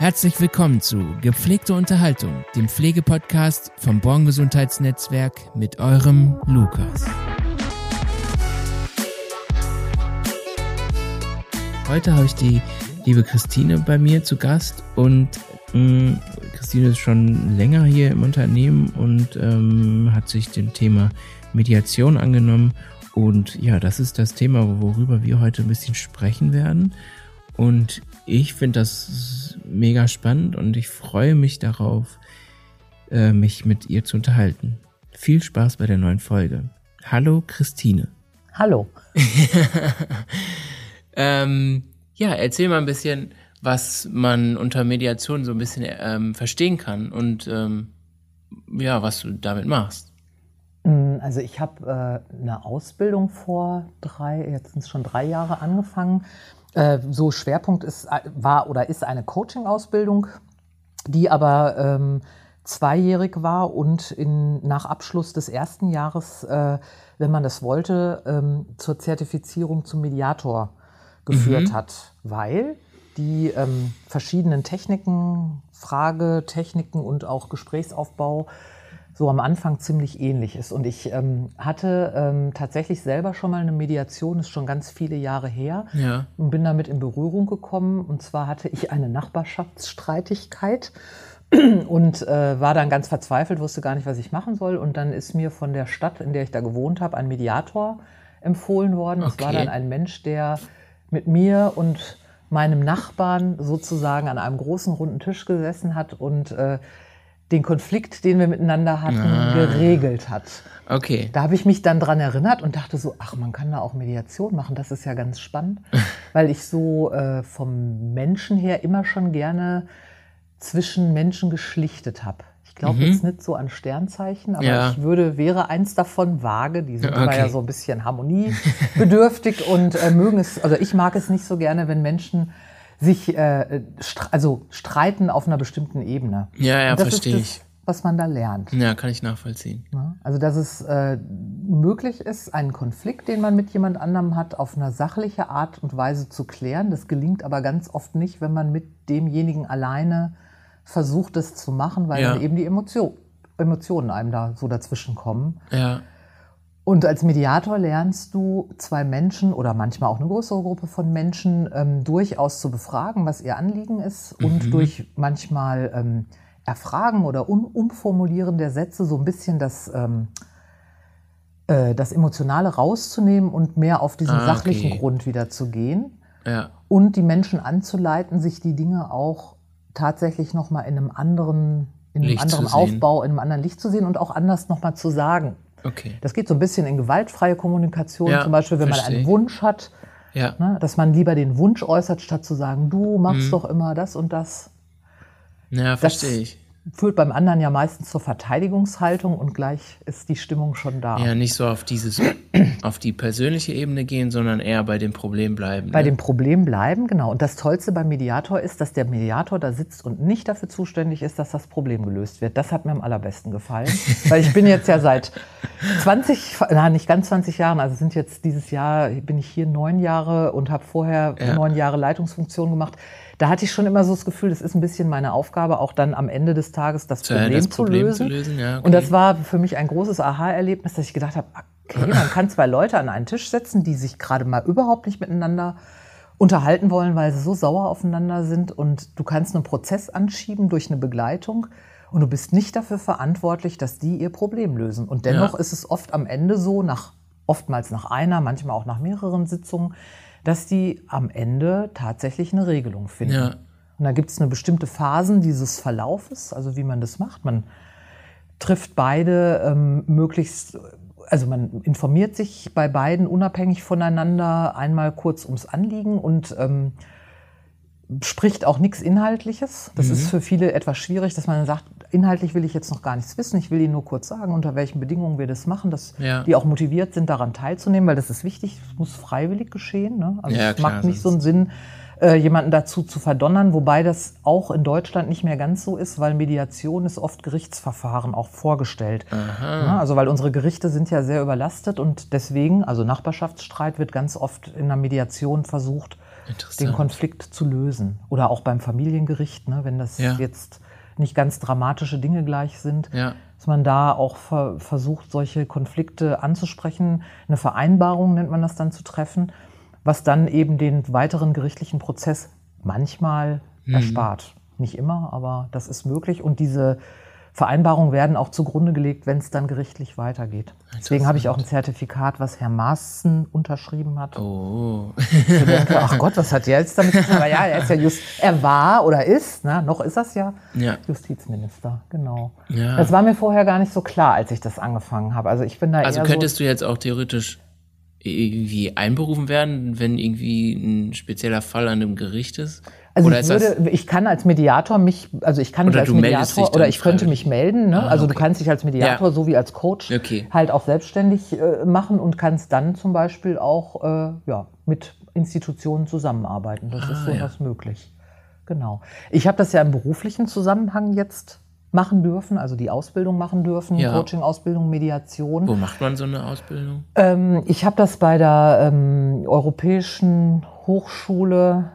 Herzlich willkommen zu Gepflegte Unterhaltung, dem Pflegepodcast vom Born Gesundheitsnetzwerk mit eurem Lukas. Heute habe ich die liebe Christine bei mir zu Gast und mh, Christine ist schon länger hier im Unternehmen und ähm, hat sich dem Thema Mediation angenommen und ja, das ist das Thema, worüber wir heute ein bisschen sprechen werden. Und ich finde das mega spannend und ich freue mich darauf, äh, mich mit ihr zu unterhalten. Viel Spaß bei der neuen Folge. Hallo Christine. Hallo. ähm, ja, erzähl mal ein bisschen, was man unter Mediation so ein bisschen ähm, verstehen kann und ähm, ja, was du damit machst. Mm, also ich habe äh, eine Ausbildung vor drei, jetzt sind es schon drei Jahre angefangen äh, so Schwerpunkt ist, äh, war oder ist eine Coaching-Ausbildung, die aber ähm, zweijährig war und in, nach Abschluss des ersten Jahres, äh, wenn man das wollte, ähm, zur Zertifizierung zum Mediator geführt mhm. hat, weil die ähm, verschiedenen Techniken, Fragetechniken und auch Gesprächsaufbau so am Anfang ziemlich ähnlich ist. Und ich ähm, hatte ähm, tatsächlich selber schon mal eine Mediation, ist schon ganz viele Jahre her, ja. und bin damit in Berührung gekommen. Und zwar hatte ich eine Nachbarschaftsstreitigkeit und äh, war dann ganz verzweifelt, wusste gar nicht, was ich machen soll. Und dann ist mir von der Stadt, in der ich da gewohnt habe, ein Mediator empfohlen worden. Es war dann ein Mensch, der mit mir und meinem Nachbarn sozusagen an einem großen runden Tisch gesessen hat und äh, den Konflikt, den wir miteinander hatten, ah. geregelt hat. Okay. Da habe ich mich dann dran erinnert und dachte so, ach, man kann da auch Mediation machen, das ist ja ganz spannend, weil ich so äh, vom Menschen her immer schon gerne zwischen Menschen geschlichtet habe. Ich glaube mhm. jetzt nicht so an Sternzeichen, aber ja. ich würde, wäre eins davon vage, die sind okay. ja so ein bisschen harmoniebedürftig und äh, mögen es, also ich mag es nicht so gerne, wenn Menschen sich äh, also streiten auf einer bestimmten Ebene. Ja, ja, verstehe ich. Was man da lernt. Ja, kann ich nachvollziehen. Also, dass es äh, möglich ist, einen Konflikt, den man mit jemand anderem hat, auf eine sachliche Art und Weise zu klären. Das gelingt aber ganz oft nicht, wenn man mit demjenigen alleine versucht, es zu machen, weil ja. dann eben die Emotion, Emotionen einem da so dazwischen kommen. Ja. Und als Mediator lernst du zwei Menschen oder manchmal auch eine größere Gruppe von Menschen ähm, durchaus zu befragen, was ihr Anliegen ist mhm. und durch manchmal ähm, Erfragen oder um Umformulieren der Sätze so ein bisschen das, ähm, äh, das Emotionale rauszunehmen und mehr auf diesen ah, sachlichen Grund wieder zu gehen. Ja. Und die Menschen anzuleiten, sich die Dinge auch tatsächlich nochmal in einem anderen, in einem anderen Aufbau, in einem anderen Licht zu sehen und auch anders nochmal zu sagen. Okay. Das geht so ein bisschen in gewaltfreie Kommunikation, ja, zum Beispiel, wenn verstehe. man einen Wunsch hat, ja. ne, dass man lieber den Wunsch äußert, statt zu sagen, du machst mhm. doch immer das und das. Ja, verstehe ich führt beim anderen ja meistens zur Verteidigungshaltung und gleich ist die Stimmung schon da. Ja, nicht so auf dieses, auf die persönliche Ebene gehen, sondern eher bei dem Problem bleiben. Bei ne? dem Problem bleiben, genau. Und das Tollste beim Mediator ist, dass der Mediator da sitzt und nicht dafür zuständig ist, dass das Problem gelöst wird. Das hat mir am allerbesten gefallen, weil ich bin jetzt ja seit 20, na nicht ganz 20 Jahren, also sind jetzt dieses Jahr, bin ich hier neun Jahre und habe vorher ja. neun Jahre Leitungsfunktion gemacht da hatte ich schon immer so das Gefühl, das ist ein bisschen meine Aufgabe, auch dann am Ende des Tages das Problem, das Problem zu lösen. Zu lösen ja, okay. Und das war für mich ein großes Aha-Erlebnis, dass ich gedacht habe, okay, man kann zwei Leute an einen Tisch setzen, die sich gerade mal überhaupt nicht miteinander unterhalten wollen, weil sie so sauer aufeinander sind und du kannst einen Prozess anschieben durch eine Begleitung und du bist nicht dafür verantwortlich, dass die ihr Problem lösen. Und dennoch ja. ist es oft am Ende so, nach oftmals nach einer, manchmal auch nach mehreren Sitzungen, dass die am Ende tatsächlich eine Regelung finden. Ja. Und da gibt es eine bestimmte Phasen dieses Verlaufes, also wie man das macht. Man trifft beide ähm, möglichst, also man informiert sich bei beiden unabhängig voneinander einmal kurz ums Anliegen und ähm, spricht auch nichts Inhaltliches. Das mhm. ist für viele etwas schwierig, dass man sagt, inhaltlich will ich jetzt noch gar nichts wissen. Ich will Ihnen nur kurz sagen, unter welchen Bedingungen wir das machen, dass ja. die auch motiviert sind, daran teilzunehmen, weil das ist wichtig. Es muss freiwillig geschehen. Ne? Also ja, es klar, macht nicht so einen Sinn, äh, jemanden dazu zu verdonnern, wobei das auch in Deutschland nicht mehr ganz so ist, weil Mediation ist oft Gerichtsverfahren auch vorgestellt. Ja, also weil unsere Gerichte sind ja sehr überlastet und deswegen, also Nachbarschaftsstreit wird ganz oft in der Mediation versucht, den Konflikt zu lösen. Oder auch beim Familiengericht, ne, wenn das Ja. jetzt nicht ganz dramatische Dinge gleich sind, Ja. dass man da auch ver versucht, solche Konflikte anzusprechen, eine Vereinbarung nennt man das dann zu treffen, was dann eben den weiteren gerichtlichen Prozess manchmal Mhm. erspart. Nicht immer, aber das ist möglich. Und diese Vereinbarungen werden auch zugrunde gelegt, wenn es dann gerichtlich weitergeht. Deswegen habe ich auch ein Zertifikat, was Herr Maaßen unterschrieben hat. Oh. Ich denke, ach Gott, was hat der jetzt damit zu tun? Aber ja, er ist ja just, er war oder ist, ne, noch ist das ja, Ja. Justizminister, genau. Ja. Das war mir vorher gar nicht so klar, als ich das angefangen habe. Also ich bin da Also könntest du jetzt auch theoretisch irgendwie einberufen werden, wenn irgendwie ein spezieller Fall an einem Gericht ist? So, also ich ist das, würde, ich kann als Mediator mich, also ich kann mich als du Mediator oder ich könnte mich melden, ne? Ah, also du okay. kannst dich als Mediator Ja. sowie als Coach Okay. halt auch selbstständig äh, machen und kannst dann zum Beispiel auch äh, ja, mit Institutionen zusammenarbeiten. Das ist Ah, ja. durchaus möglich. Genau. Ich habe das ja im beruflichen Zusammenhang jetzt machen dürfen, also die Ausbildung machen dürfen, Ja. Coaching, Ausbildung, Mediation. wo macht man so eine Ausbildung? Ähm, ich habe das bei der ähm, Europäischen Hochschule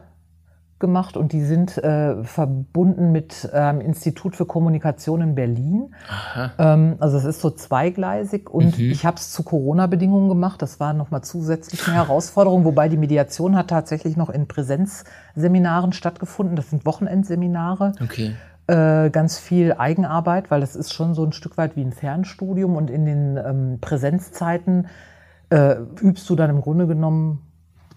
gemacht und die sind äh, verbunden mit ähm, Institut für Kommunikation in Berlin. Ähm, also es ist so zweigleisig und Mhm. ich habe es zu Corona-Bedingungen gemacht. Das war nochmal zusätzlich eine Herausforderung, wobei die Mediation hat tatsächlich noch in Präsenzseminaren stattgefunden. Das sind Wochenendseminare Okay. äh, ganz viel Eigenarbeit, weil das ist schon so ein Stück weit wie ein Fernstudium und in den ähm, Präsenzzeiten äh, übst du dann im Grunde genommen,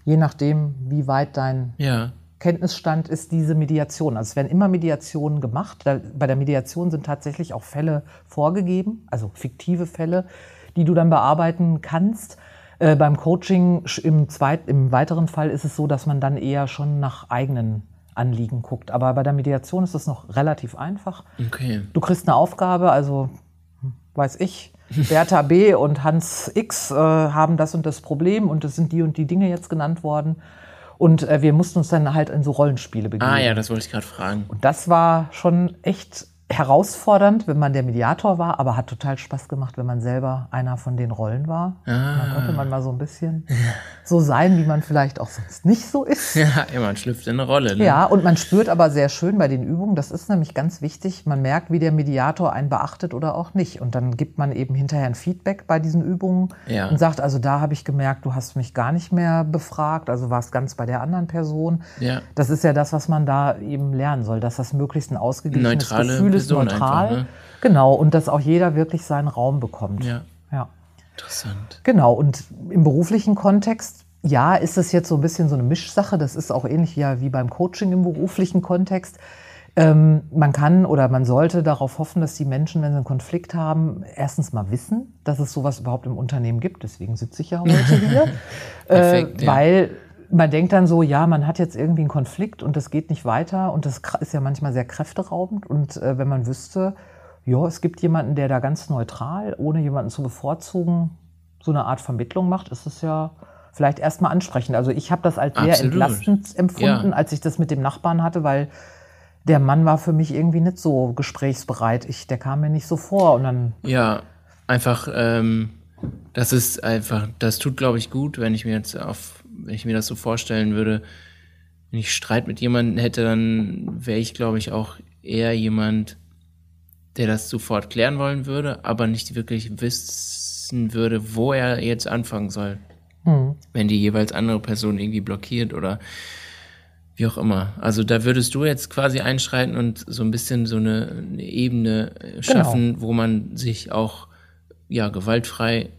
je nachdem, wie weit dein Ja. Kenntnisstand ist, diese Mediation. Also es werden immer Mediationen gemacht. Bei der Mediation sind tatsächlich auch Fälle vorgegeben, also fiktive Fälle, die du dann bearbeiten kannst. Äh, beim Coaching im, zweit, im weiteren Fall ist es so, dass man dann eher schon nach eigenen Anliegen guckt. Aber bei der Mediation ist es noch relativ einfach. Okay. Du kriegst eine Aufgabe, also hm, weiß ich, Bertha B. und Hans X äh, haben das und das Problem und es sind die und die Dinge jetzt genannt worden. Und äh, wir mussten uns dann halt in so Rollenspiele begeben. Ah ja, das wollte ich gerade fragen. Und das war schon echt herausfordernd, wenn man der Mediator war, aber hat total Spaß gemacht, wenn man selber einer von den Rollen war. Ah. Dann konnte man mal so ein bisschen so sein, wie man vielleicht auch sonst nicht so ist. Ja, ja, man schlüpft in eine Rolle. Ne? Ja, und man spürt aber sehr schön bei den Übungen, das ist nämlich ganz wichtig, man merkt, wie der Mediator einen beachtet oder auch nicht. Und dann gibt man eben hinterher ein Feedback bei diesen Übungen Ja. und sagt, also da habe ich gemerkt, du hast mich gar nicht mehr befragt, also warst ganz bei der anderen Person. Ja. Das ist ja das, was man da eben lernen soll, dass das möglichst ein ausgeglichenes Neutrale Gefühl ist, Person neutral. einfach, ne? Genau, und dass auch jeder wirklich seinen Raum bekommt. Ja. ja. Interessant. Genau, und im beruflichen Kontext, ja, ist es jetzt so ein bisschen so eine Mischsache. Das ist auch ähnlich ja wie beim Coaching im beruflichen Kontext. Ähm, man kann oder man sollte darauf hoffen, dass die Menschen, wenn sie einen Konflikt haben, erstens mal wissen, dass es sowas überhaupt im Unternehmen gibt. Deswegen sitze ich ja heute hier. Perfekt, äh, ja. Weil man denkt dann so, ja, man hat jetzt irgendwie einen Konflikt und das geht nicht weiter und das ist ja manchmal sehr kräfteraubend. Und äh, wenn man wüsste, ja, es gibt jemanden, der da ganz neutral, ohne jemanden zu bevorzugen, so eine Art Vermittlung macht, ist es ja vielleicht erstmal ansprechend. Also ich habe das als sehr entlastend empfunden, Ja. als ich das mit dem Nachbarn hatte, weil der Mann war für mich irgendwie nicht so gesprächsbereit. Ich, der kam mir nicht so vor und dann Ja, einfach, ähm, das ist einfach, das tut, glaube ich, gut, wenn ich mir jetzt auf, wenn ich mir das so vorstellen würde, wenn ich Streit mit jemandem hätte, dann wäre ich, glaube ich, auch eher jemand, der das sofort klären wollen würde, aber nicht wirklich wissen würde, wo er jetzt anfangen soll. Wenn die jeweils andere Person irgendwie blockiert oder wie auch immer. Also da würdest du jetzt quasi einschreiten und so ein bisschen so eine, eine Ebene schaffen, wo man sich auch ja gewaltfrei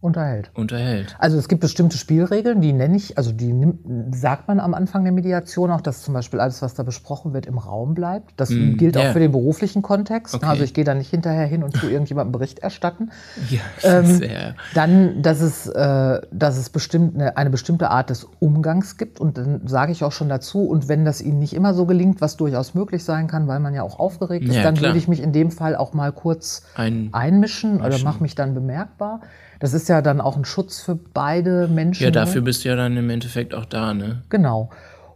unterhält. unterhält. Also es gibt bestimmte Spielregeln, die nenne ich, also die nimmt, sagt man am Anfang der Mediation auch, dass zum Beispiel alles, was da besprochen wird, im Raum bleibt. Das Mm, gilt auch ja. für den beruflichen Kontext. Okay. Also ich gehe da nicht hinterher hin und tue irgendjemandem Bericht erstatten. Ja, Ähm, sehr. Dann, dass es, äh, dass es bestimmt eine, eine bestimmte Art des Umgangs gibt. Und dann sage ich auch schon dazu, und wenn das Ihnen nicht immer so gelingt, was durchaus möglich sein kann, weil man ja auch aufgeregt ist, Ja, dann klar. würde ich mich in dem Fall auch mal kurz Ein, einmischen oder Mischen. mache mich dann bemerkbar. Das ist ja dann auch ein Schutz für beide Menschen. ja, ne? dafür bist du ja dann im Endeffekt auch da, ne? Genau.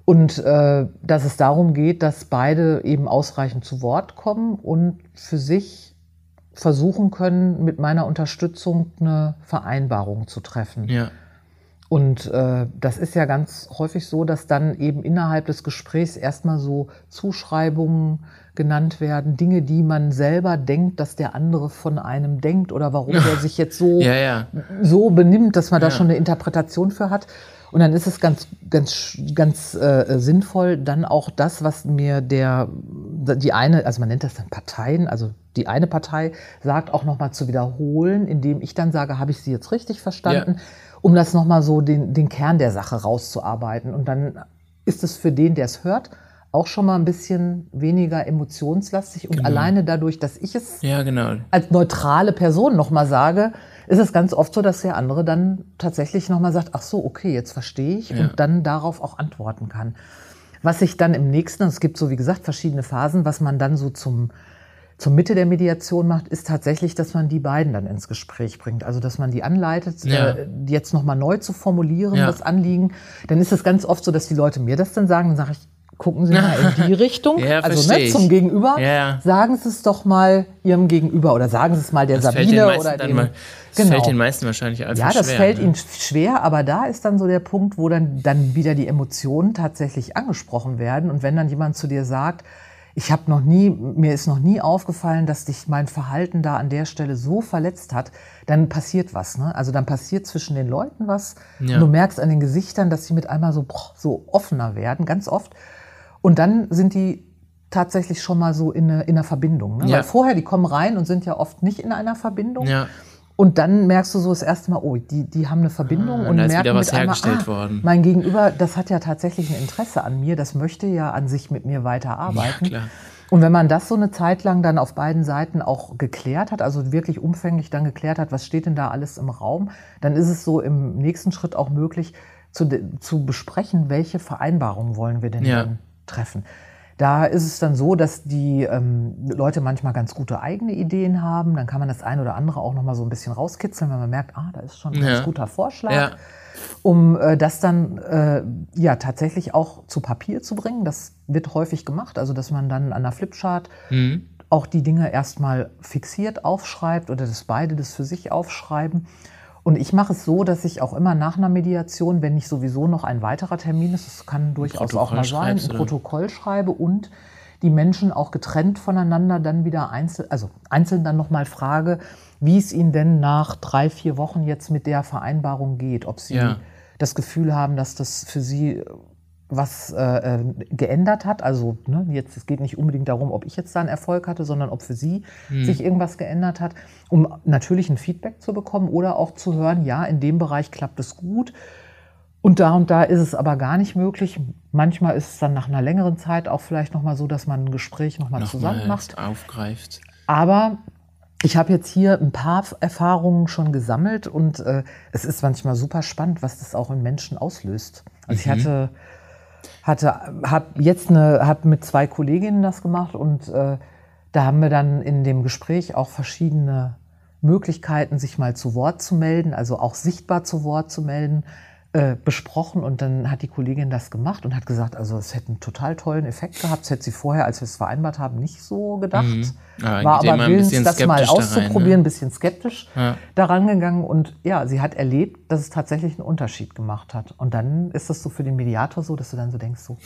Und äh, dass es darum geht, dass beide eben ausreichend zu Wort kommen und für sich versuchen können, mit meiner Unterstützung eine Vereinbarung zu treffen. Ja. Und äh, das ist ja ganz häufig so, dass dann eben innerhalb des Gesprächs erstmal so Zuschreibungen genannt werden, Dinge, die man selber denkt, dass der andere von einem denkt oder warum er sich jetzt so, ja, ja. so benimmt, dass man da Ja. schon eine Interpretation für hat. Und dann ist es ganz, ganz, ganz äh, sinnvoll, dann auch das, was mir der, die eine, also man nennt das dann Parteien, also die eine Partei sagt, auch nochmal zu wiederholen, indem ich dann sage, habe ich sie jetzt richtig verstanden, um das nochmal so den, den Kern der Sache rauszuarbeiten. Und dann ist es für den, der es hört, auch schon mal ein bisschen weniger emotionslastig und Genau. alleine dadurch, dass ich es Ja, genau. als neutrale Person nochmal sage, ist es ganz oft so, dass der andere dann tatsächlich nochmal sagt, ach so, okay, jetzt verstehe ich Ja. und dann darauf auch antworten kann. Was sich dann im nächsten, es gibt so wie gesagt verschiedene Phasen, was man dann so zum, zur Mitte der Mediation macht, ist tatsächlich, dass man die beiden dann ins Gespräch bringt. Also dass man die anleitet, Ja. äh, jetzt nochmal neu zu formulieren, Ja. das Anliegen. Dann ist es ganz oft so, dass die Leute mir das dann sagen, dann sage ich, gucken Sie mal in die Richtung. Ja, also ne, zum Gegenüber. Ja. Sagen Sie es doch mal Ihrem Gegenüber oder sagen Sie es mal der Das Sabine oder dem. mal, das fällt den meisten wahrscheinlich einfach Ja, das schwer. fällt ne? ihnen schwer, aber da ist dann so der Punkt, wo dann, dann wieder die Emotionen tatsächlich angesprochen werden. Und wenn dann jemand zu dir sagt, ich habe noch nie, mir ist noch nie aufgefallen, dass dich mein Verhalten da an der Stelle so verletzt hat, dann passiert was. Ne? Also dann passiert zwischen den Leuten was. Ja. Und du merkst an den Gesichtern, dass sie mit einmal so, so offener werden, ganz oft. Und dann sind die tatsächlich schon mal so in, eine, in einer Verbindung. Ne? Ja. Weil vorher, die kommen rein und sind ja oft nicht in einer Verbindung. Ja, Und dann merkst du so das erste Mal, oh, die, die haben eine Verbindung Ah, und da ist merken wieder was mit einmal, hergestellt ah, worden. mein Gegenüber, das hat ja tatsächlich ein Interesse an mir, das möchte ja an sich mit mir weiterarbeiten. Ja, klar. Und wenn man das so eine Zeit lang dann auf beiden Seiten auch geklärt hat, also wirklich umfänglich dann geklärt hat, was steht denn da alles im Raum, dann ist es so im nächsten Schritt auch möglich zu, zu besprechen, welche Vereinbarungen wollen wir denn Ja. dann treffen. Da ist es dann so, dass die ähm, Leute manchmal ganz gute eigene Ideen haben. Dann kann man das eine oder andere auch noch mal so ein bisschen rauskitzeln, wenn man merkt, ah, da ist schon ein Ja. ganz guter Vorschlag Ja. um äh, das dann äh, ja tatsächlich auch zu Papier zu bringen. Das wird häufig gemacht, also dass man dann an der Flipchart Mhm. auch die Dinge erstmal fixiert aufschreibt oder dass beide das für sich aufschreiben. Und ich mache es so, dass ich auch immer nach einer Mediation, wenn nicht sowieso noch ein weiterer Termin ist, das kann durchaus auch mal sein, ein? Protokoll schreibe und die Menschen auch getrennt voneinander dann wieder einzeln, also einzeln dann nochmal frage, wie es ihnen denn nach drei, vier Wochen jetzt mit der Vereinbarung geht, ob sie Ja. das Gefühl haben, dass das für sie was äh, äh, geändert hat. Also ne, jetzt es geht nicht unbedingt darum, ob ich jetzt da einen Erfolg hatte, sondern ob für sie sich irgendwas geändert hat, um natürlich ein Feedback zu bekommen oder auch zu hören, ja, in dem Bereich klappt es gut. Und da und da ist es aber gar nicht möglich. Manchmal ist es dann nach einer längeren Zeit auch vielleicht noch mal so, dass man ein Gespräch noch mal zusammen Nochmal macht. aufgreift. Aber ich habe jetzt hier ein paar Erfahrungen schon gesammelt und äh, es ist manchmal super spannend, was das auch in Menschen auslöst. Also ich hatte, hatte habe jetzt eine, habe mit zwei Kolleginnen das gemacht und äh, da haben wir dann in dem Gespräch auch verschiedene Möglichkeiten, sich mal zu Wort zu melden, also auch sichtbar zu Wort zu melden, äh, besprochen. Und dann hat die Kollegin das gemacht und hat gesagt, also es hätte einen total tollen Effekt gehabt. Das hätte sie vorher, als wir es vereinbart haben, nicht so gedacht. Mhm. Ah, War aber willens, das mal da rein, auszuprobieren, ne? ein bisschen skeptisch Ja. daran gegangen. Und ja, sie hat erlebt, dass es tatsächlich einen Unterschied gemacht hat. Und dann ist das so für den Mediator so, dass du dann so denkst, so,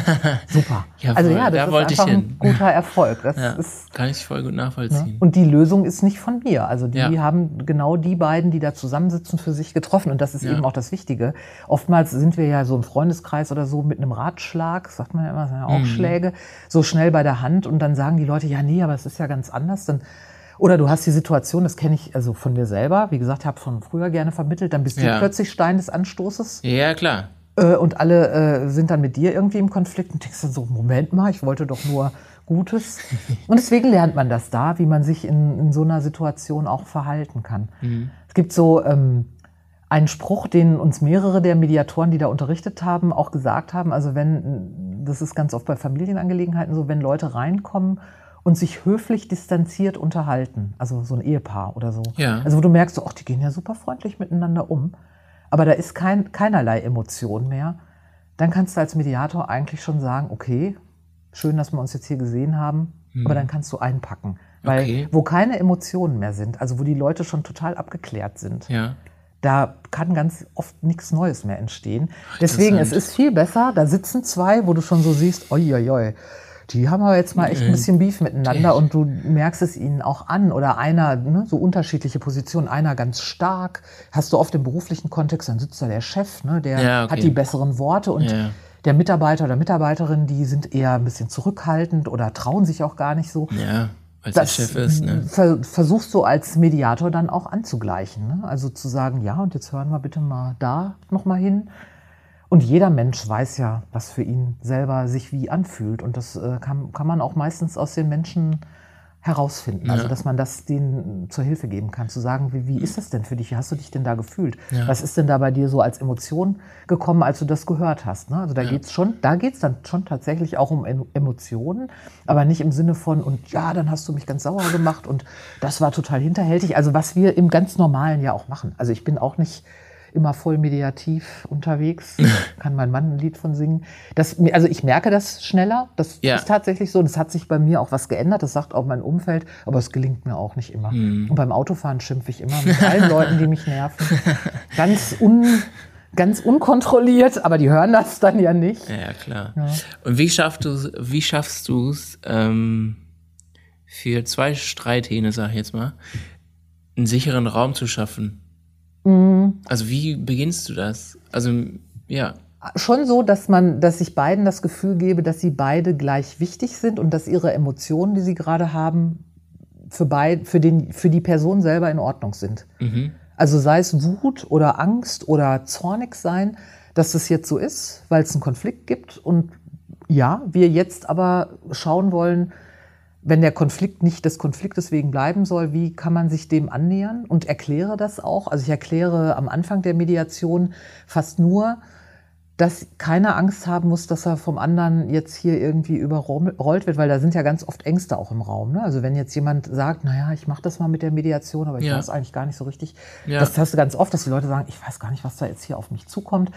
super. Jawohl, also ja, das da ist einfach ein guter Erfolg. Das Ja, ist kann ich voll gut Ne? nachvollziehen. Und die Lösung ist nicht von mir. Also die Ja. haben genau die beiden, die da zusammensitzen, für sich getroffen. Und das ist Ja. eben auch das Wichtige. Oftmals sind wir ja so im Freundeskreis oder so mit einem Ratschlag, sagt man ja immer, sind ja Mhm. auch Schläge, so schnell bei der Hand. Und dann sagen die Leute, ja, nee, aber es ist ja ganz anders. Dann, oder du hast die Situation, das kenne ich also von mir selber, wie gesagt, habe von früher gerne vermittelt, dann bist du Ja. plötzlich Stein des Anstoßes. Ja, klar. Äh, und alle äh, sind dann mit dir irgendwie im Konflikt und denkst dann so, Moment mal, ich wollte doch nur Gutes. Und deswegen lernt man das da, wie man sich in, in so einer Situation auch verhalten kann. Es gibt so ähm, einen Spruch, den uns mehrere der Mediatoren, die da unterrichtet haben, auch gesagt haben. Also wenn, das ist ganz oft bei Familienangelegenheiten so, wenn Leute reinkommen und sich höflich distanziert unterhalten, also so ein Ehepaar oder so. Ja. Also wo du merkst, so, ach, die gehen ja super freundlich miteinander um, aber da ist kein, keinerlei Emotion mehr, dann kannst du als Mediator eigentlich schon sagen, okay, schön, dass wir uns jetzt hier gesehen haben, aber dann kannst du einpacken. Weil Okay. wo keine Emotionen mehr sind, also wo die Leute schon total abgeklärt sind, Ja. Da kann ganz oft nichts Neues mehr entstehen. Deswegen, es ist viel besser, da sitzen zwei, wo du schon so siehst, oi, oi, oi die haben aber jetzt mal echt ein bisschen Beef miteinander und du merkst es ihnen auch an. Oder einer, ne, so unterschiedliche Positionen, einer ganz stark. Hast du oft im beruflichen Kontext, dann sitzt da der Chef, ne, der ja, okay. hat die besseren Worte und ja. der Mitarbeiter oder Mitarbeiterin, die sind eher ein bisschen zurückhaltend oder trauen sich auch gar nicht so. Ja. Als das der Chef ist, ne? versuchst du als Mediator dann auch anzugleichen. Ne? Also zu sagen, ja, und jetzt hören wir bitte mal da nochmal hin. Und jeder Mensch weiß ja, was für ihn selber sich wie anfühlt. Und das äh, kann, kann man auch meistens aus den Menschen herausfinden. Also, ja. Dass man das denen zur Hilfe geben kann, zu sagen, wie, wie ist das denn für dich? Wie hast du dich denn da gefühlt? Ja. Was ist denn da bei dir so als Emotion gekommen, als du das gehört hast? Ne? Also, da ja. geht's schon, da geht's dann schon tatsächlich auch um Emotionen, aber nicht im Sinne von, und ja, dann hast du mich ganz sauer gemacht und das war total hinterhältig. Also, was wir im ganz Normalen ja auch machen. Also, ich bin auch nicht immer voll mediativ unterwegs. Kann mein Mann ein Lied von singen. Das, also ich merke das schneller. Das ja. ist tatsächlich so. Es hat sich bei mir auch was geändert. Das sagt auch mein Umfeld. Aber es gelingt mir auch nicht immer. Mhm. Und beim Autofahren schimpfe ich immer mit allen Leuten, die mich nerven. Ganz un ganz unkontrolliert, aber die hören das dann ja nicht. Ja, klar. Ja. Und wie schaffst du wie schaffst du es ähm, für zwei Streithähne, sag ich jetzt mal, einen sicheren Raum zu schaffen? Mhm. Also wie beginnst du das? Also ja. Schon so, dass man, dass ich beiden das Gefühl gebe, dass sie beide gleich wichtig sind und dass ihre Emotionen, die sie gerade haben, für, beid, für, den, für die Person selber in Ordnung sind. Mhm. Also sei es Wut oder Angst oder zornig sein, dass das jetzt so ist, weil es einen Konflikt gibt und ja, wir jetzt aber schauen wollen, wenn der Konflikt nicht des Konfliktes wegen bleiben soll, wie kann man sich dem annähern und erkläre das auch. Also ich erkläre am Anfang der Mediation fast nur, dass keiner Angst haben muss, dass er vom anderen jetzt hier irgendwie überrollt wird, weil da sind ja ganz oft Ängste auch im Raum. Ne? Also wenn jetzt jemand sagt, naja, ich mache das mal mit der Mediation, aber ich ja. weiß eigentlich gar nicht so richtig. Ja. Das hast du ganz oft, dass die Leute sagen, ich weiß gar nicht, was da jetzt hier auf mich zukommt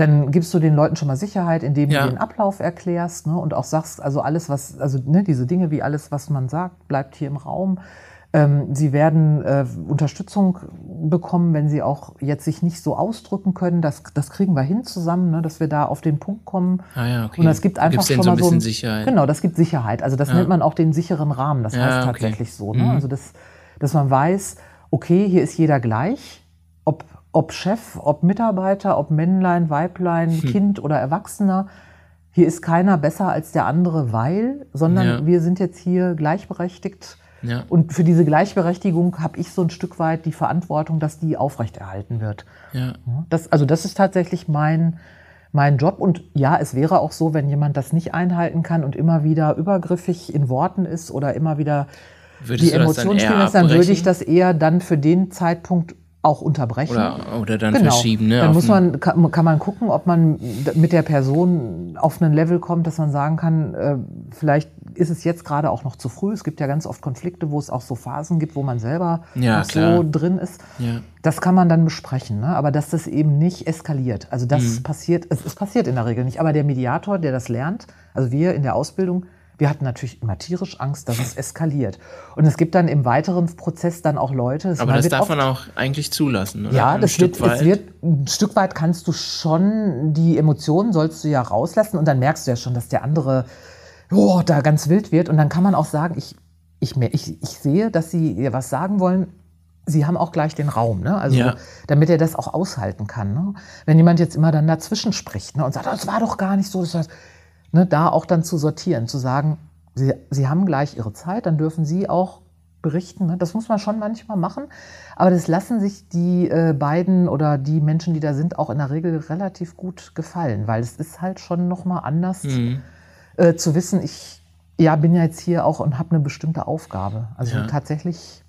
dann gibst du den Leuten schon mal Sicherheit, indem ja. du den Ablauf erklärst ne, und auch sagst, also alles, was, also ne, diese Dinge wie alles, was man sagt, bleibt hier im Raum. Ähm, sie werden äh, Unterstützung bekommen, wenn sie auch jetzt sich nicht so ausdrücken können. Das, das kriegen wir hin zusammen, ne, dass wir da auf den Punkt kommen. Ah ja, okay. Und das gibt einfach schon so mal so ein Sicherheit. Genau, das gibt Sicherheit. Also das ja. nennt man auch den sicheren Rahmen. Das ja, heißt tatsächlich okay. so. Ne? Mhm. Also das, dass man weiß, okay, hier ist jeder gleich, ob ob Chef, ob Mitarbeiter, ob Männlein, Weiblein, hm. Kind oder Erwachsener. Hier ist keiner besser als der andere, weil, sondern ja. wir sind jetzt hier gleichberechtigt. Ja. Und für diese Gleichberechtigung habe ich so ein Stück weit die Verantwortung, dass die aufrechterhalten wird. Ja. Das, also das ist tatsächlich mein, mein Job. Und ja, es wäre auch so, wenn jemand das nicht einhalten kann und immer wieder übergriffig in Worten ist oder immer wieder Würdest die Emotionen spielen dann würde ich das eher dann für den Zeitpunkt auch unterbrechen. Oder, oder dann genau. verschieben. Ne, dann muss man, kann, kann, man gucken, ob man mit der Person auf ein Level kommt, dass man sagen kann, äh, vielleicht ist es jetzt gerade auch noch zu früh. Es gibt ja ganz oft Konflikte, wo es auch so Phasen gibt, wo man selber ja, so drin ist. Ja. Das kann man dann besprechen, ne? aber dass das eben nicht eskaliert. Also das mhm. passiert, es, es passiert in der Regel nicht. Aber der Mediator, der das lernt, also wir in der Ausbildung, wir hatten natürlich immer tierisch Angst, dass es eskaliert. Und es gibt dann im weiteren Prozess dann auch Leute. Aber das darf man auch eigentlich zulassen, oder? Ja, das wird, es wird, ein Stück weit kannst du schon, die Emotionen sollst du ja rauslassen und dann merkst du ja schon, dass der andere oh, da ganz wild wird. Und dann kann man auch sagen, ich, ich, ich, ich sehe, dass sie was sagen wollen, Sie haben auch gleich den Raum, ne? also ja. damit er das auch aushalten kann. Ne? Wenn jemand jetzt immer dann dazwischen spricht ne? und sagt, das war doch gar nicht so, das war, ne, da auch dann zu sortieren, zu sagen, Sie, Sie haben gleich Ihre Zeit, dann dürfen Sie auch berichten. Ne? Das muss man schon manchmal machen. Aber das lassen sich die äh, beiden oder die Menschen, die da sind, auch in der Regel relativ gut gefallen, weil es ist halt schon nochmal anders mhm. äh, zu wissen, ich ja, bin ja jetzt hier auch und habe eine bestimmte Aufgabe. Also ja. tatsächlich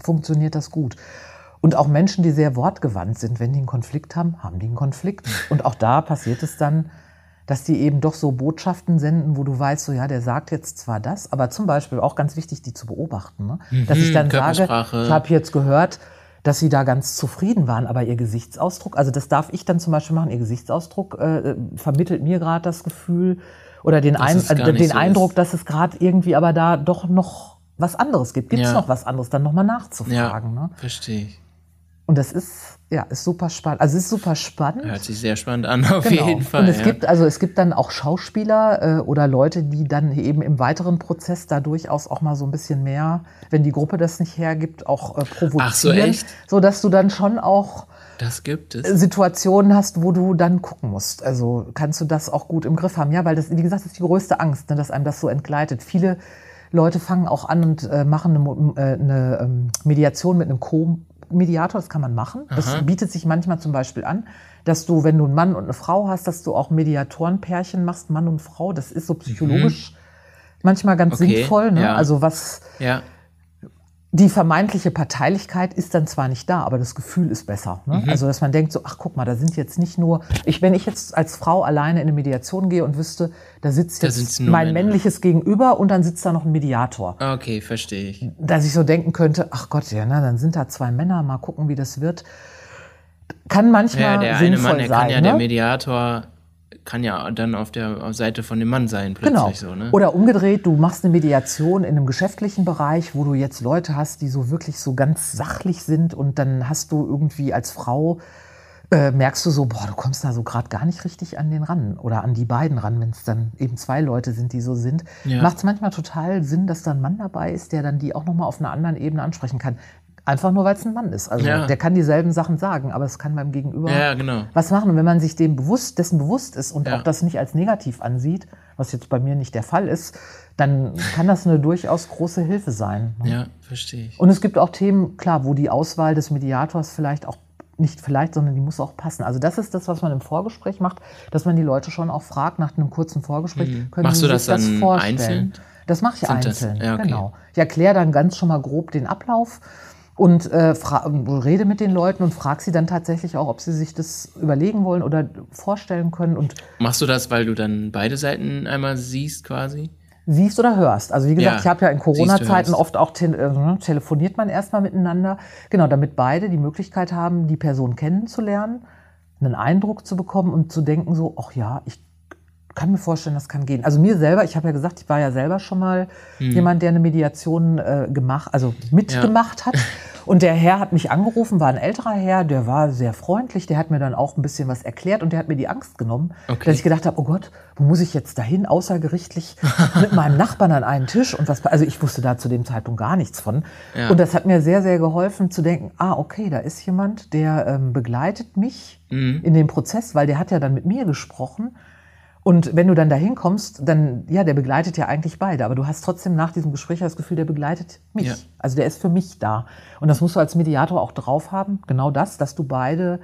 funktioniert das gut. Und auch Menschen, die sehr wortgewandt sind, wenn die einen Konflikt haben, haben die einen Konflikt. Und auch da passiert es dann, dass die eben doch so Botschaften senden, wo du weißt, so ja, der sagt jetzt zwar das, aber zum Beispiel auch ganz wichtig, die zu beobachten. Ne? Mhm, dass ich dann sage, ich habe jetzt gehört, dass sie da ganz zufrieden waren, aber ihr Gesichtsausdruck, also das darf ich dann zum Beispiel machen, ihr Gesichtsausdruck äh, vermittelt mir gerade das Gefühl oder den, ein, äh, den so Eindruck, ist. dass es gerade irgendwie aber da doch noch was anderes gibt. Gibt es ja. noch was anderes, dann nochmal nachzufragen. Ja, ne? verstehe ich. Und das ist, ja, ist super spannend. Also es ist super spannend. Hört sich sehr spannend an, auf Genau. jeden Fall. Und es ja. gibt, also es gibt dann auch Schauspieler äh, oder Leute, die dann eben im weiteren Prozess da durchaus auch mal so ein bisschen mehr, wenn die Gruppe das nicht hergibt, auch äh, provozieren. Ach so, echt? So dass du dann schon auch das gibt es. Situationen hast, wo du dann gucken musst. Also kannst du das auch gut im Griff haben. Ja, weil das, wie gesagt, ist die größte Angst, ne, dass einem das so entgleitet. Viele Leute fangen auch an und äh, machen eine, äh, eine ähm, Mediation mit einem Co-Mediator. Das kann man machen. Das Aha. bietet sich manchmal zum Beispiel an, dass du, wenn du einen Mann und eine Frau hast, dass du auch Mediatorenpärchen machst, Mann und Frau. Das ist so psychologisch manchmal ganz Mhm. Okay, sinnvoll. Ne? ja. Also was Ja, die vermeintliche Parteilichkeit ist dann zwar nicht da, aber das Gefühl ist besser. Ne? Mhm. Also, dass man denkt so, ach guck mal, da sind jetzt nicht nur, ich, wenn ich jetzt als Frau alleine in eine Mediation gehe und wüsste, da sitzt Da jetzt mein Männer. männliches Gegenüber und dann sitzt da noch ein Mediator. okay, verstehe ich. Dass ich so denken könnte, ach Gott, ja, na, dann sind da zwei Männer, mal gucken, wie das wird. Kann manchmal Ja, der eine sinnvoll Mann, der sein. kann ja, ne? der Mediator kann ja dann auf der Seite von dem Mann sein, Genau. plötzlich so, ne? Oder umgedreht, du machst eine Mediation in einem geschäftlichen Bereich, wo du jetzt Leute hast, die so wirklich so ganz sachlich sind und dann hast du irgendwie als Frau äh, merkst du so, boah, du kommst da so gerade gar nicht richtig an den ran oder an die beiden ran, wenn es dann eben zwei Leute sind, die so sind. Ja. Macht es manchmal total Sinn, dass da ein Mann dabei ist, der dann die auch nochmal auf einer anderen Ebene ansprechen kann. Einfach nur, weil es ein Mann ist. Also Ja. der kann dieselben Sachen sagen, aber es kann beim Gegenüber Ja, genau. was machen. Und wenn man sich dem bewusst, dessen bewusst ist und Ja. auch das nicht als negativ ansieht, was jetzt bei mir nicht der Fall ist, dann kann das eine durchaus große Hilfe sein. ne? Ja, verstehe ich. Und es gibt auch Themen, klar, wo die Auswahl des Mediators vielleicht auch nicht vielleicht, sondern die muss auch passen. Also das ist das, was man im Vorgespräch macht, dass man die Leute schon auch fragt nach einem kurzen Vorgespräch, können Mhm. Machst Sie du sich das dann vorstellen? einzeln? Das mache ich Sind das- einzeln, ja, okay. genau. Ich erkläre dann ganz schon mal grob den Ablauf und äh, fra- rede mit den Leuten und frage sie dann tatsächlich auch, ob sie sich das überlegen wollen oder vorstellen können und Machst du das, weil du dann beide Seiten einmal siehst quasi? siehst oder hörst. Also wie gesagt, Ja, ich habe ja in Corona-Zeiten oft auch tel äh, ne, telefoniert man erstmal miteinander. Genau, damit beide die Möglichkeit haben, die Person kennenzulernen, einen Eindruck zu bekommen und zu denken so, ach ja, ich kann mir vorstellen, das kann gehen. Also mir selber, ich habe ja gesagt, ich war ja selber schon mal jemand, der eine Mediation äh, gemacht, also mitgemacht hat. Und der Herr hat mich angerufen, war ein älterer Herr, der war sehr freundlich, der hat mir dann auch ein bisschen was erklärt und der hat mir die Angst genommen, Okay. dass ich gedacht habe, oh Gott, wo muss ich jetzt dahin, außergerichtlich mit meinem Nachbarn an einen Tisch und was, also ich wusste da zu dem Zeitpunkt gar nichts von. Ja. Und das hat mir sehr, sehr geholfen zu denken, ah, okay, da ist jemand, der ähm, begleitet mich Mhm. in dem Prozess, weil der hat ja dann mit mir gesprochen. Und wenn du dann dahin kommst, dann, ja, der begleitet ja eigentlich beide, aber du hast trotzdem nach diesem Gespräch das Gefühl, der begleitet mich. Ja. Also der ist für mich da. Und das musst du als Mediator auch drauf haben, genau das, dass du beide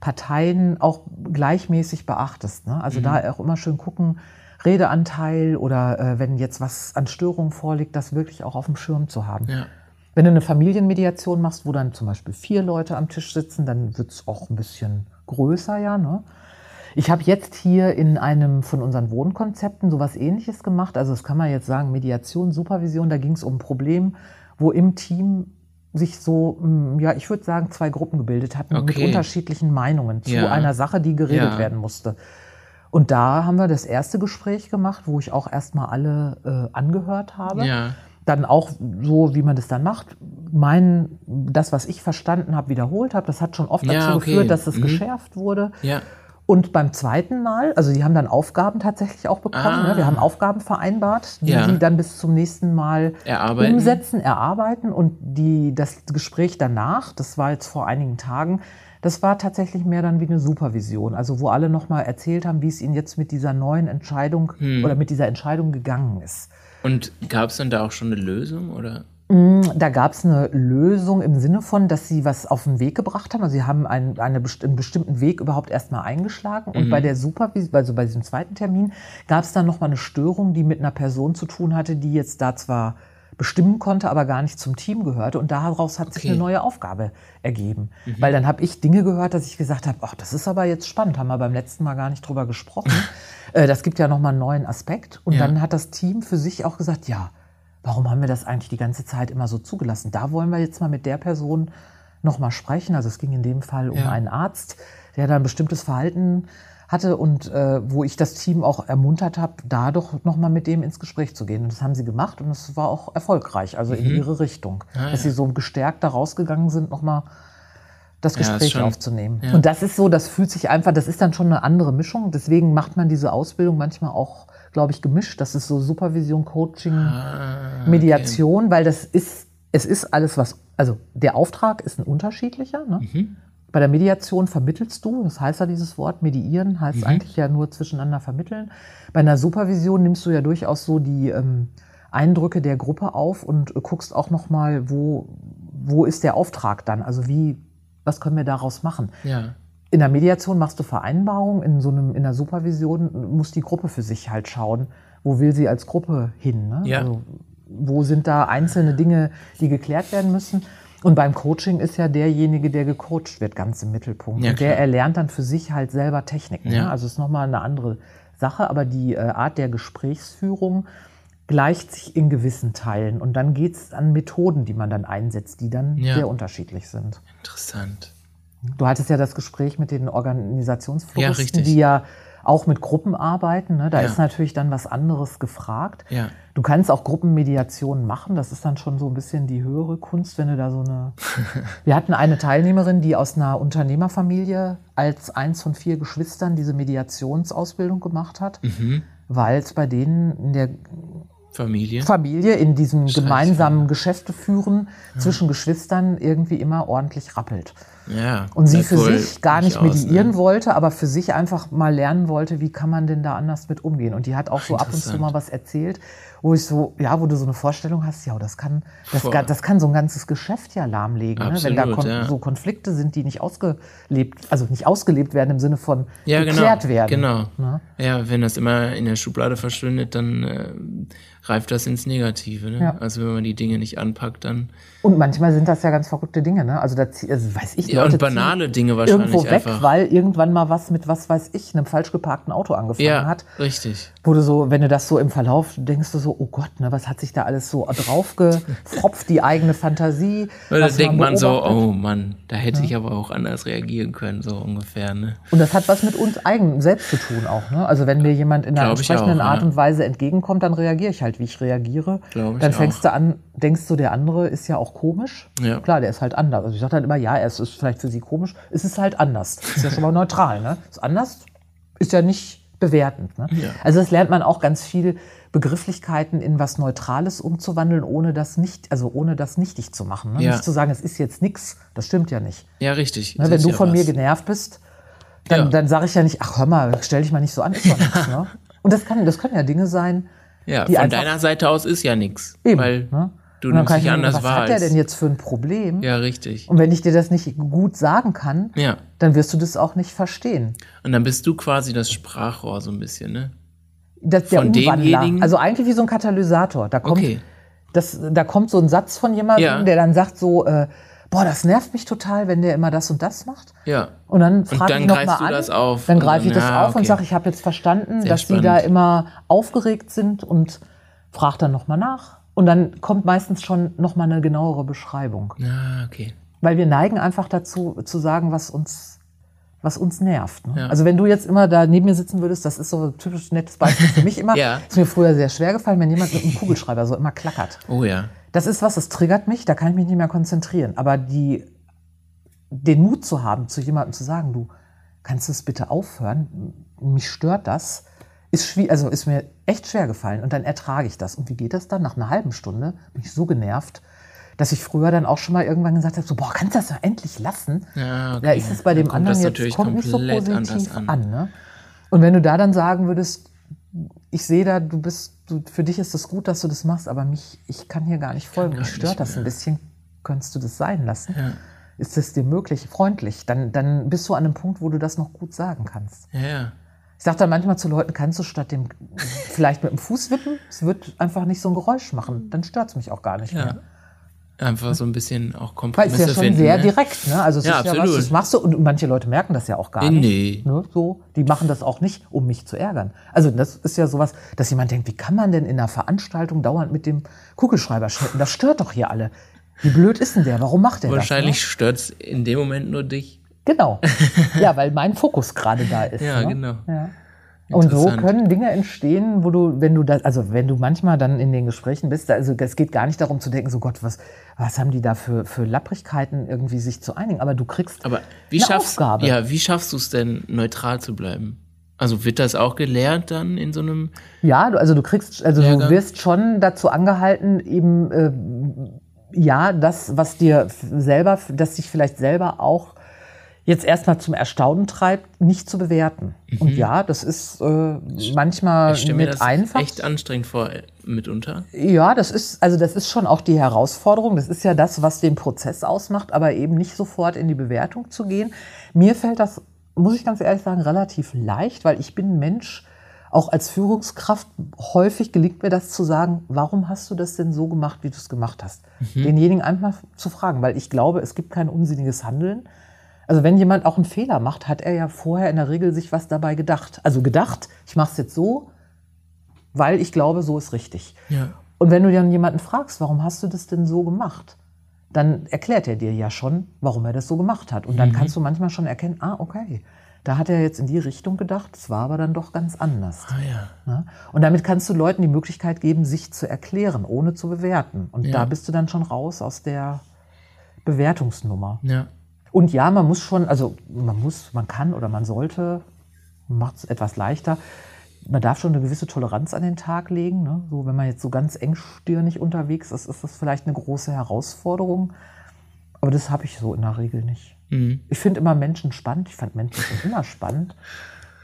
Parteien auch gleichmäßig beachtest. Ne? Also da auch immer schön gucken, Redeanteil oder äh, wenn jetzt was an Störungen vorliegt, das wirklich auch auf dem Schirm zu haben. Ja. Wenn du eine Familienmediation machst, wo dann zum Beispiel vier Leute am Tisch sitzen, dann wird es auch ein bisschen größer, ja. Ne? Ich habe jetzt hier in einem von unseren Wohnkonzepten sowas ähnliches gemacht. Also das kann man jetzt sagen, Mediation, Supervision, da ging es um ein Problem, wo im Team sich so, mm, ja, ich würde sagen, zwei Gruppen gebildet hatten mit Okay. unterschiedlichen Meinungen zu Ja. einer Sache, die geredet Ja. werden musste. Und da haben wir das erste Gespräch gemacht, wo ich auch erstmal alle äh, angehört habe Ja. dann auch so, wie man das dann macht, mein, das, was ich verstanden habe, wiederholt habe. Das hat schon oft dazu okay. geführt, dass es Mhm. geschärft wurde. Ja. Und beim zweiten Mal, also die haben dann Aufgaben tatsächlich auch bekommen. Ah. Ne? Wir haben Aufgaben vereinbart, die Ja. sie dann bis zum nächsten Mal Erarbeiten. umsetzen, erarbeiten. Und die, das Gespräch danach, das war jetzt vor einigen Tagen, das war tatsächlich mehr dann wie eine Supervision. Also wo alle nochmal erzählt haben, wie es ihnen jetzt mit dieser neuen Entscheidung Hm. oder mit dieser Entscheidung gegangen ist. Und gab es dann da auch schon eine Lösung? Oder? Da gab es eine Lösung im Sinne von, dass sie was auf den Weg gebracht haben. Also sie haben einen, eine, einen bestimmten Weg überhaupt erstmal eingeschlagen. Und bei der Supervision, also bei diesem zweiten Termin, gab es dann nochmal eine Störung, die mit einer Person zu tun hatte, die jetzt da zwar bestimmen konnte, aber gar nicht zum Team gehörte. Und daraus hat sich Okay. eine neue Aufgabe ergeben. Weil dann habe ich Dinge gehört, dass ich gesagt habe, ach, das ist aber jetzt spannend, haben wir beim letzten Mal gar nicht drüber gesprochen. äh, das gibt ja nochmal einen neuen Aspekt. Und Ja. dann hat das Team für sich auch gesagt, ja, warum haben wir das eigentlich die ganze Zeit immer so zugelassen? Da wollen wir jetzt mal mit der Person nochmal sprechen. Also es ging in dem Fall um Ja. einen Arzt, der da ein bestimmtes Verhalten hatte und äh, wo ich das Team auch ermuntert habe, da doch nochmal mit dem ins Gespräch zu gehen. Und das haben sie gemacht und es war auch erfolgreich, also in ihre Richtung. Ah, dass ja. sie so gestärkt da rausgegangen sind, nochmal das Ja, Gespräch schon- aufzunehmen. ja. Und das ist so, das fühlt sich einfach, das ist dann schon eine andere Mischung. Deswegen macht man diese Ausbildung manchmal auch, glaube ich, gemischt. Das ist so Supervision, Coaching, Ah, Mediation, weil das ist, es ist alles was, also der Auftrag ist ein unterschiedlicher. Ne? Mhm. Bei der Mediation vermittelst du, das heißt ja dieses Wort, mediieren heißt Mhm. eigentlich ja nur zwischeneinander vermitteln. Bei einer Supervision nimmst du ja durchaus so die ähm, Eindrücke der Gruppe auf und äh, guckst auch nochmal, wo, wo ist der Auftrag dann? Also wie, was können wir daraus machen? Ja. In der Mediation machst du Vereinbarungen, in so einem, in der Supervision muss die Gruppe für sich halt schauen, wo will sie als Gruppe hin. Ne? Ja. Also, wo sind da einzelne Dinge, die geklärt werden müssen? Und beim Coaching ist ja derjenige, der gecoacht wird, ganz im Mittelpunkt. Ja, und der erlernt dann für sich halt selber Techniken. Ja. Ne? Also ist nochmal eine andere Sache, aber die äh, Art der Gesprächsführung gleicht sich in gewissen Teilen. Und dann geht es an Methoden, die man dann einsetzt, die dann Ja. sehr unterschiedlich sind. Interessant. Du hattest ja das Gespräch mit den Organisationsfloristen, Ja, die ja auch mit Gruppen arbeiten. Ne? Da Ja. ist natürlich dann was anderes gefragt. Ja. Du kannst auch Gruppenmediationen machen. Das ist dann schon so ein bisschen die höhere Kunst, wenn du da so eine. Wir hatten eine Teilnehmerin, die aus einer Unternehmerfamilie als eins von vier Geschwistern diese Mediationsausbildung gemacht hat, Mhm. weil es bei denen in der Familie. Familie in diesem Schrecklich, gemeinsamen Geschäfte führen zwischen Geschwistern irgendwie immer ordentlich rappelt. Ja. Und sie für sich gar nicht aus, mediieren ne? wollte, aber für sich einfach mal lernen wollte, wie kann man denn da anders mit umgehen. Und die hat auch so ab und zu mal was erzählt, wo ich so, ja, wo du so eine Vorstellung hast, ja, das kann, das, Voll. das kann so ein ganzes Geschäft ja lahmlegen. Ne? Wenn da Absolut, kon ja. so Konflikte sind, die nicht ausgelebt, also nicht ausgelebt werden im Sinne von Ja, genau. geklärt werden. Genau. Ne? Ja, wenn das immer in der Schublade verschwindet, dann äh, reift das ins Negative. Ne? Ja. Also wenn man die Dinge nicht anpackt, dann. Und manchmal sind das ja ganz verrückte Dinge, ne? Also da zie- also weiß ich, Ja, Leute und banale Dinge wahrscheinlich irgendwo weg, einfach. weil irgendwann mal was mit was weiß ich, einem falsch geparkten Auto angefangen Ja, hat. richtig. Wo du so, wenn du das so im Verlauf denkst du so, oh Gott, ne, was hat sich da alles so draufgefropft, die eigene Fantasie. Weil da was denkt man so, beobachtet. oh Mann, da hätte ich aber auch anders reagieren können, so ungefähr. Ne? Und das hat was mit uns eigen selbst zu tun auch. Ne? Also wenn mir jemand in einer Glaub ich entsprechenden auch, Art ja. und Weise entgegenkommt, dann reagiere ich halt, wie ich reagiere. Glaub ich dann fängst auch. du an, denkst du, der andere ist ja auch komisch. Ja. Klar, der ist halt anders. Also ich sage dann immer, ja, es ist vielleicht für sie komisch, es ist halt anders. Ist ja schon mal neutral. Ne? Ist anders, ist ja nicht bewertend. Ne? Ja. Also das lernt man auch ganz viel Begrifflichkeiten in was Neutrales umzuwandeln, ohne das nicht, also ohne das nichtig zu machen. Ne? Ja. Nicht zu sagen, es ist jetzt nichts, das stimmt ja nicht. Ja, richtig. Ne, wenn du ja von mir was. genervt bist, dann, dann sage ich ja nicht, ach hör mal, stell dich mal nicht so an, ist doch nichts. Ne? Und das, kann, das können ja Dinge sein, Ja, die von deiner Seite aus ist ja nichts. eben. Weil ne? Du Und nimmst dich anders denken, was wahr. hat der denn jetzt für ein Problem? Ja, richtig. Und wenn ich dir das nicht gut sagen kann, Ja. dann wirst du das auch nicht verstehen. Und dann bist du quasi das Sprachrohr so ein bisschen, ne? Das, der Von Umwandler. demjenigen? Also eigentlich wie so ein Katalysator. Da kommt, Okay. das, da kommt so ein Satz von jemandem, Ja. der dann sagt so, äh, boah, das nervt mich total, wenn der immer das und das macht. Ja. Und dann frage ich noch mal an. das auf Dann und greife ich das ja, auf und okay. sage, ich habe jetzt verstanden, Sehr dass sie da spannend. immer aufgeregt sind und frage dann noch mal nach. Und dann kommt meistens schon noch mal eine genauere Beschreibung. Ah, okay. Weil wir neigen einfach dazu, zu sagen, was uns, was uns nervt. Ne? Ja. Also wenn du jetzt immer da neben mir sitzen würdest, das ist so ein typisch nettes Beispiel für mich immer. Ja. Ist mir früher sehr schwer gefallen, wenn jemand mit einem Kugelschreiber so immer klackert. Oh ja. Das ist was, das triggert mich, da kann ich mich nicht mehr konzentrieren. Aber die, den Mut zu haben, zu jemandem zu sagen, du, kannst du es bitte aufhören? Mich stört das. Ist, also ist mir echt schwer gefallen. Und dann ertrage ich das. Und wie geht das dann? Nach einer halben Stunde bin ich so genervt, dass ich früher dann auch schon mal irgendwann gesagt habe, so, boah, kannst du das doch endlich lassen? Ja, okay. Da ist es bei dem anderen das jetzt kommt nicht so positiv anders an. ne? Und wenn du da dann sagen würdest, ich sehe da, du bist, du, für dich ist es gut, dass du das machst, aber mich, ich kann hier gar nicht folgen. gar Mich stört das ein bisschen. Könntest du das sein lassen? Ja. Ist es dir möglich, freundlich? Dann, dann bist du an einem Punkt, wo du das noch gut sagen kannst. Ja, ja. Ich sage dann manchmal zu Leuten, kannst du statt dem vielleicht mit dem Fuß wippen? Es wird einfach nicht so ein Geräusch machen. Dann stört es mich auch gar nicht Ja. mehr. Einfach so ein bisschen auch Weil Kompromisse es ist ja schon finden. sehr ne? direkt, ne? Also es Ja, ist ja was, absolut. das machst du und manche Leute merken das ja auch gar Nee, nicht. nee. Ne? So, die machen das auch nicht, um mich zu ärgern. Also das ist ja sowas, dass jemand denkt, wie kann man denn in einer Veranstaltung dauernd mit dem Kugelschreiber schnitten? Das stört doch hier alle. Wie blöd ist denn der? Warum macht der Wahrscheinlich das? stört's in dem Moment nur dich. Genau. Ja, weil mein Fokus gerade da ist. Ja, ne? genau. Ja. Und so können Dinge entstehen, wo du, wenn du das, also wenn du manchmal dann in den Gesprächen bist, also es geht gar nicht darum zu denken, so Gott, was, was haben die da für, für Lapprigkeiten irgendwie sich zu einigen, aber du kriegst aber wie eine schaffst, Aufgabe. Ja, wie schaffst du es denn, neutral zu bleiben? Also wird das auch gelehrt dann in so einem? Ja, also du kriegst, also Lehrgang? du wirst schon dazu angehalten, eben äh, ja, das, was dir selber, das dich vielleicht selber auch jetzt erstmal zum Erstaunen treibt, nicht zu bewerten. Mhm. Und ja, das ist äh, manchmal ich mit mir das einfach. Echt anstrengend vor mitunter. Ja, das ist also das ist schon auch die Herausforderung. Das ist ja das, was den Prozess ausmacht, aber eben nicht sofort in die Bewertung zu gehen. Mir fällt das, muss ich ganz ehrlich sagen, relativ leicht, weil ich bin Mensch. Auch als Führungskraft häufig gelingt mir das zu sagen, warum hast du das denn so gemacht, wie du es gemacht hast? Mhm. Denjenigen einfach zu fragen, weil ich glaube, es gibt kein unsinniges Handeln also wenn jemand auch einen Fehler macht, hat er ja vorher in der Regel sich was dabei gedacht. Also gedacht, ich mache es jetzt so, weil ich glaube, so ist richtig. Ja. Und wenn du dann jemanden fragst, warum hast du das denn so gemacht? Dann erklärt er dir ja schon, warum er das so gemacht hat. Und dann mhm. kannst du manchmal schon erkennen, ah, okay, da hat er jetzt in die Richtung gedacht, es war aber dann doch ganz anders. Ah, ja. Ne? Und damit kannst du Leuten die Möglichkeit geben, sich zu erklären, ohne zu bewerten. Und ja. da bist du dann schon raus aus der Bewertungsnummer. Ja. Und ja, man muss schon, also man muss, man kann oder man sollte, macht es etwas leichter. Man darf schon eine gewisse Toleranz an den Tag legen. Ne? So, wenn man jetzt so ganz engstirnig unterwegs ist, ist das vielleicht eine große Herausforderung. Aber das habe ich so in der Regel nicht. Mhm. Ich finde immer Menschen spannend. Ich fand Menschen schon immer spannend.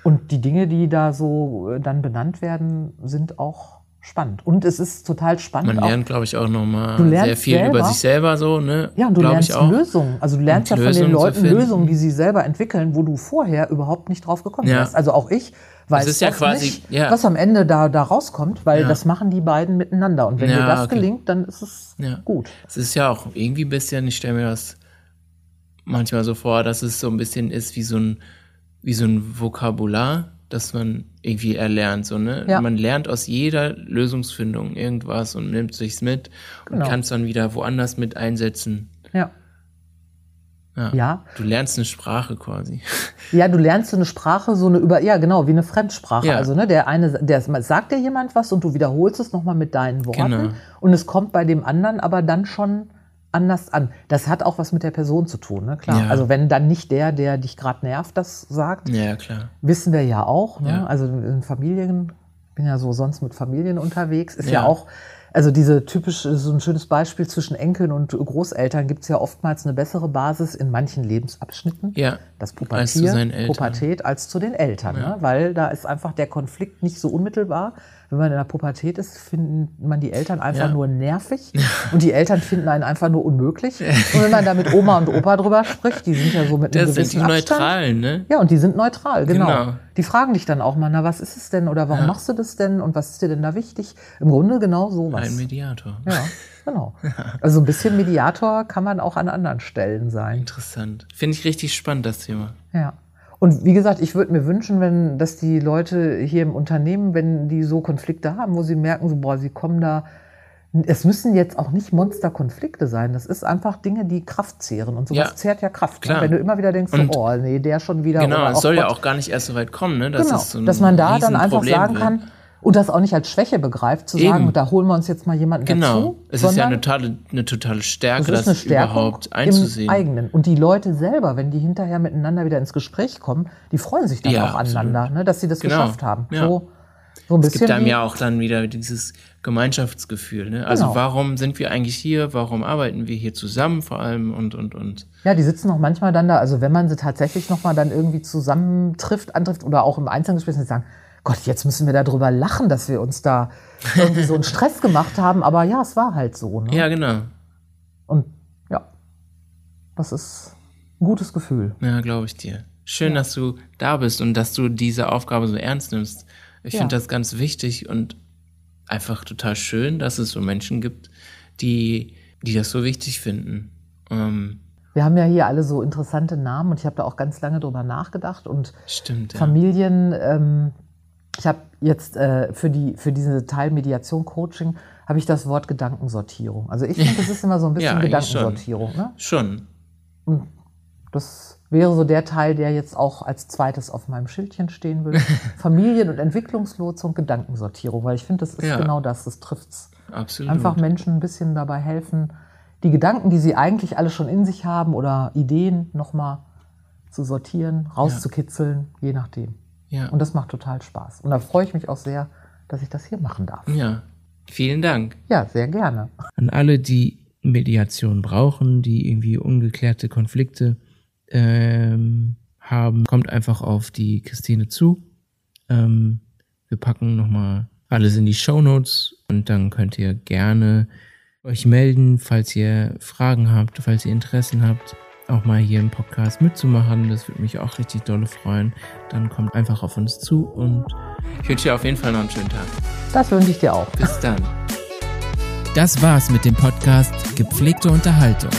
Und die Dinge, die da so äh, dann benannt werden, sind auch spannend. Und es ist total spannend. Man lernt, glaube ich, auch nochmal sehr viel selber. über sich selber so, ne? Ja, und du lernst Lösungen. Also du lernst ja von Lösungen den Leuten Lösungen, die sie selber entwickeln, wo du vorher überhaupt nicht drauf gekommen ja. wärst. Also auch ich weiß ja quasi, nicht, ja. was am Ende da, da rauskommt, weil ja. das machen die beiden miteinander. Und wenn dir das okay. gelingt, dann ist es gut. Es ist ja auch irgendwie ein bisschen, ich stelle mir das manchmal so vor, dass es so ein bisschen ist wie so ein, wie so ein Vokabular dass man irgendwie erlernt. So, ne? Ja. Man lernt aus jeder Lösungsfindung irgendwas und nimmt sich's mit genau. und kann es dann wieder woanders mit einsetzen. Ja. ja. Ja. Du lernst eine Sprache quasi. Ja, du lernst so eine Sprache, so eine über, ja genau, wie eine Fremdsprache. Ja. Also ne, der eine, der sagt dir jemand was und du wiederholst es nochmal mit deinen Worten genau. und es kommt bei dem anderen aber dann schon anders an. Das hat auch was mit der Person zu tun, ne? klar. Ja. Also wenn dann nicht der, der dich gerade nervt, das sagt, ja, klar. wissen wir ja auch. Ne? Ja. Also in Familien, ich bin ja so sonst mit Familien unterwegs, ist ja, ja auch, also diese typische, so ein schönes Beispiel zwischen Enkeln und Großeltern gibt es ja oftmals eine bessere Basis in manchen Lebensabschnitten. Ja. Das Pubertier, als Pubertät als zu den Eltern, ne? weil da ist einfach der Konflikt nicht so unmittelbar wenn man in der Pubertät ist, finden man die Eltern einfach ja. nur nervig und die Eltern finden einen einfach nur unmöglich. Und wenn man da mit Oma und Opa drüber spricht, die sind ja so mit einem das gewissen sind die Abstand. Neutralen, ne? Ja, und die sind neutral, genau. genau. Die fragen dich dann auch mal, na, was ist es denn oder warum ja. machst du das denn und was ist dir denn da wichtig? Im Grunde genau sowas. Ein Mediator. Ja, genau. Also ein bisschen Mediator kann man auch an anderen Stellen sein. Interessant. Finde ich richtig spannend, das Thema. Ja. Und wie gesagt, ich würde mir wünschen, wenn, dass die Leute hier im Unternehmen, wenn die so Konflikte haben, wo sie merken, so, boah, sie kommen da, es müssen jetzt auch nicht Monsterkonflikte sein. Das ist einfach Dinge, die Kraft zehren. Und sowas ja, zehrt ja Kraft. Ne? Wenn du immer wieder denkst, so, oh, nee, der schon wieder. Genau, es soll Gott. ja auch gar nicht erst so weit kommen, ne? Das genau, so dass man da dann einfach sagen wird. kann, und das auch nicht als Schwäche begreift, zu Eben. sagen, da holen wir uns jetzt mal jemanden genau. dazu. Genau, es ist ja eine totale, eine totale Stärke, das, das überhaupt einzusehen. Im eigenen. Und die Leute selber, wenn die hinterher miteinander wieder ins Gespräch kommen, die freuen sich dann ja, auch aneinander, ne, dass sie das genau. geschafft haben. Ja. So, so ein bisschen es gibt einem ja auch dann wieder dieses Gemeinschaftsgefühl. Ne? Also genau. warum sind wir eigentlich hier? Warum arbeiten wir hier zusammen vor allem und und und? Ja, die sitzen auch manchmal dann da. Also wenn man sie tatsächlich noch mal dann irgendwie zusammentrifft, antrifft oder auch im Einzelgespräch, sagen, Gott, jetzt müssen wir darüber lachen, dass wir uns da irgendwie so einen Stress gemacht haben. Aber ja, es war halt so. Ne? Ja, genau. Und ja, das ist ein gutes Gefühl. Ja, glaube ich dir. Schön, ja. dass du da bist und dass du diese Aufgabe so ernst nimmst. Ich ja. finde das ganz wichtig und einfach total schön, dass es so Menschen gibt, die, die das so wichtig finden. Ähm, wir haben ja hier alle so interessante Namen und ich habe da auch ganz lange drüber nachgedacht und Stimmt, ja. Familien, ähm, ich habe jetzt äh, für, die, für diese Teil Mediation Coaching habe ich das Wort Gedankensortierung. Also ich finde, das ist immer so ein bisschen ja, Gedankensortierung. Schon. Ne? schon. Und das wäre so der Teil, der jetzt auch als zweites auf meinem Schildchen stehen würde. Familien- und Entwicklungslotse und Gedankensortierung, weil ich finde, das ist Ja. genau das, das trifft's. Absolut. Einfach Menschen ein bisschen dabei helfen, die Gedanken, die sie eigentlich alle schon in sich haben oder Ideen nochmal zu sortieren, rauszukitzeln, je nachdem. Ja. Und das macht total Spaß. Und da freue ich mich auch sehr, dass ich das hier machen darf. ja. Vielen Dank. Ja, sehr gerne. An alle, die Mediation brauchen, die irgendwie ungeklärte Konflikte ähm, haben, kommt einfach auf die Christine zu. Ähm, wir packen nochmal alles in die Shownotes und dann könnt ihr gerne euch melden, falls ihr Fragen habt, falls ihr Interessen habt, auch mal hier im Podcast mitzumachen. Das würde mich auch richtig dolle freuen. Dann kommt einfach auf uns zu und ich wünsche dir auf jeden Fall noch einen schönen Tag. Das wünsche ich dir auch. Bis dann. Das war's mit dem Podcast Gepflegte Unterhaltung.